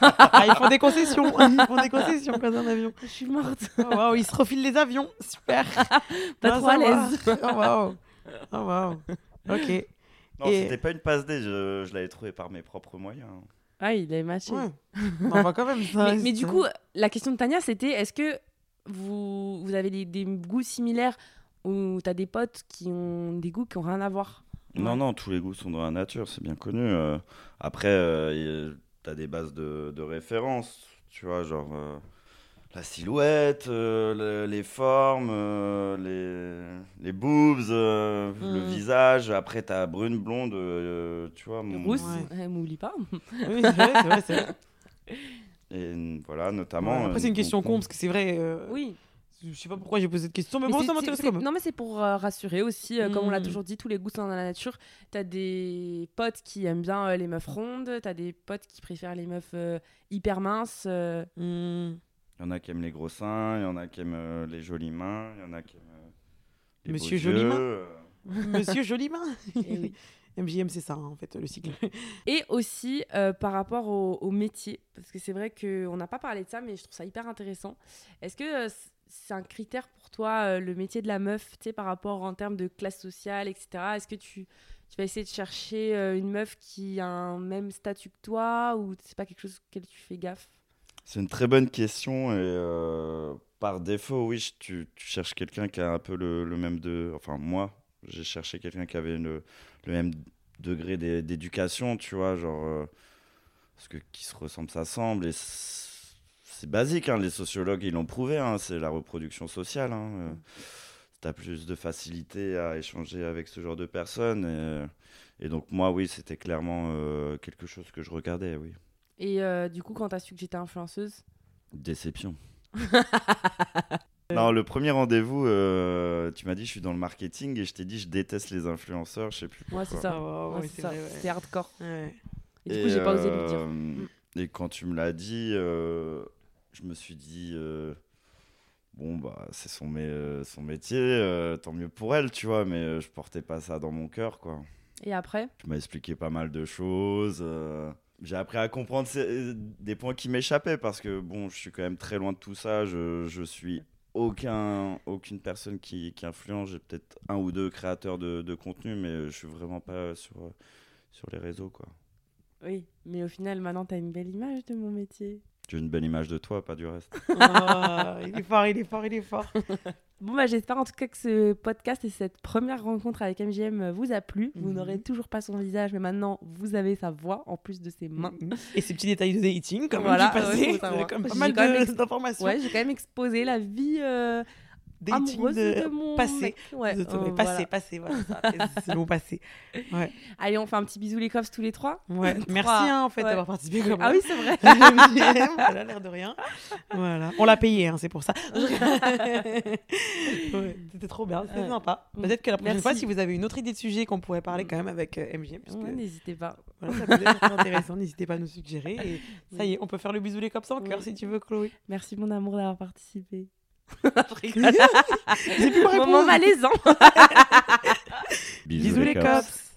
Ah, ils font des concessions. <laughs> Ils font des concessions quand un avion. Je suis morte. Oh, waouh, ils se refilent les avions. Super. <laughs> Pas trop à l'aise. Oh, waouh. Oh, waouh. Ok. Non, Et- c'était pas une passe D, je, je l'avais trouvé par mes propres moyens. Ah, il avait matché. Ouais. <laughs> On voit quand même ça. mais, du coup, la question de Tania, c'était est-ce que vous, vous avez des, des goûts similaires ou t'as des potes qui ont des goûts qui ont rien à voir? Non, Ouais. non, tous les goûts sont dans la nature, c'est bien connu. euh. après, euh, as des bases de, de référence, tu vois, genre euh, la silhouette, euh, le- les formes, euh, les, les boobs, euh, le Mhm. visage. Après, tu as brune, blonde, euh, tu vois. mon- Rousse, Ouais. eh, m'oublie pas. Oui, c'est vrai, c'est vrai, c'est vrai. Et voilà, notamment. Ouais, Après, c'est euh, une question donc, con parce que c'est vrai. euh, Oui. Je sais pas pourquoi j'ai posé cette question, mais, Mais bon, c'est- ça m'intéresse quand même. Non, mais c'est pour euh, rassurer aussi. euh, Comme on l'a Mm. toujours dit, tous les goûts sont dans la nature. T'as des potes qui aiment bien euh, les meufs rondes. T'as des potes qui préfèrent les meufs euh, hyper minces. euh. Hmm. Il y en a qui aiment les gros seins, il y en a qui aiment euh, les jolies mains, il y en a qui aiment euh, les Monsieur beaux Jolie yeux, Main. euh. <laughs> Monsieur Jolimain. Eh oui. <laughs> MJM, c'est ça, hein, en fait, le cycle. <laughs> Et aussi euh, par rapport au, au métier, parce que c'est vrai qu'on n'a pas parlé de ça, mais je trouve ça hyper intéressant. Est-ce que euh, c'est un critère pour toi, euh, le métier de la meuf, par rapport en termes de classe sociale, etc. Est-ce que tu, tu vas essayer de chercher euh, une meuf qui a un même statut que toi, ou c'est pas quelque chose auquel tu fais gaffe? C'est une très bonne question et euh, par défaut, oui, tu, tu cherches quelqu'un qui a un peu le, le même de. Enfin, moi, j'ai cherché quelqu'un qui avait le, même degré d'é- d'éducation, tu vois, genre. parce que qui se ressemble, ça semble. Et c'est basique, hein, les sociologues, ils l'ont prouvé, hein, c'est la reproduction sociale. Hein, euh, tu as plus de facilité à échanger avec ce genre de personnes. Et, et donc, moi, oui, c'était clairement euh, quelque chose que je regardais, oui. Et euh, du coup, quand t'as su que j'étais influenceuse, Déception. <laughs> non, le premier rendez-vous, euh, tu m'as dit je suis dans le marketing et je t'ai dit je déteste les influenceurs, je sais plus pourquoi. ouais, c'est ça. Ouais, Ouais, ouais, c'est ouais. Hardcore. Ouais. Et, du coup, j'ai pas osé lui euh, dire. Mm. Et quand tu me l'as dit, euh, je me suis dit euh, bon bah c'est son, mé- euh, son métier, euh, tant mieux pour elle, tu vois, mais je portais pas ça dans mon cœur, quoi. Et après? Tu m'as expliqué pas mal de choses. J'ai appris à comprendre des points qui m'échappaient parce que bon, je suis quand même très loin de tout ça. Je, je suis aucun, aucune personne qui, qui influence. J'ai peut-être un ou deux créateurs de, de contenu, mais je suis vraiment pas sur, sur les réseaux. quoi. Oui, mais au final, maintenant, t'as une belle image de mon métier. J'ai une belle image de toi, pas du reste. Ah, <laughs> il est fort, il est fort, il est fort. <laughs> Bon, bah, j'espère en tout cas que ce podcast et cette première rencontre avec MGM vous a plu. Vous Mhm. n'aurez toujours pas son visage, mais maintenant, vous avez sa voix en plus de ses mains. Et ces petits détails de dating, comme Voilà, ouais, passé, comme pas J'ai mal quand même <laughs> d'informations. Ouais, j'ai quand même exposé la vie euh, dating amoureuse de, de mon passé. mec. Ouais, de- passé, voilà. passé, voilà, c'est <laughs> mon passé. Ouais, Allez, on fait un petit bisou les cops tous les trois. ouais. <laughs> Merci hein, en fait d'avoir participé comme Ah oui, c'est vrai. <laughs> voilà, l'air de rien. Voilà. On l'a payé, hein, c'est pour ça. C'était trop bien, c'était sympa. Peut-être que la prochaine Merci. fois, si vous avez une autre idée de sujet qu'on pourrait parler quand même avec euh, Ouais, N'hésitez pas. voilà, ça peut être intéressant, n'hésitez pas à nous suggérer. Et ça y est, on peut faire le bisou les cops en cœur si tu veux, Chloé. Merci mon amour d'avoir participé. <laughs> <laughs> J'ai plus ma réponse. Moment malaisant. <laughs> Bisous les cops.